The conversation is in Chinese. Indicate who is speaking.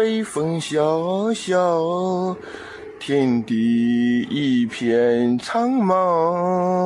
Speaker 1: 北风萧萧天地一片苍茫。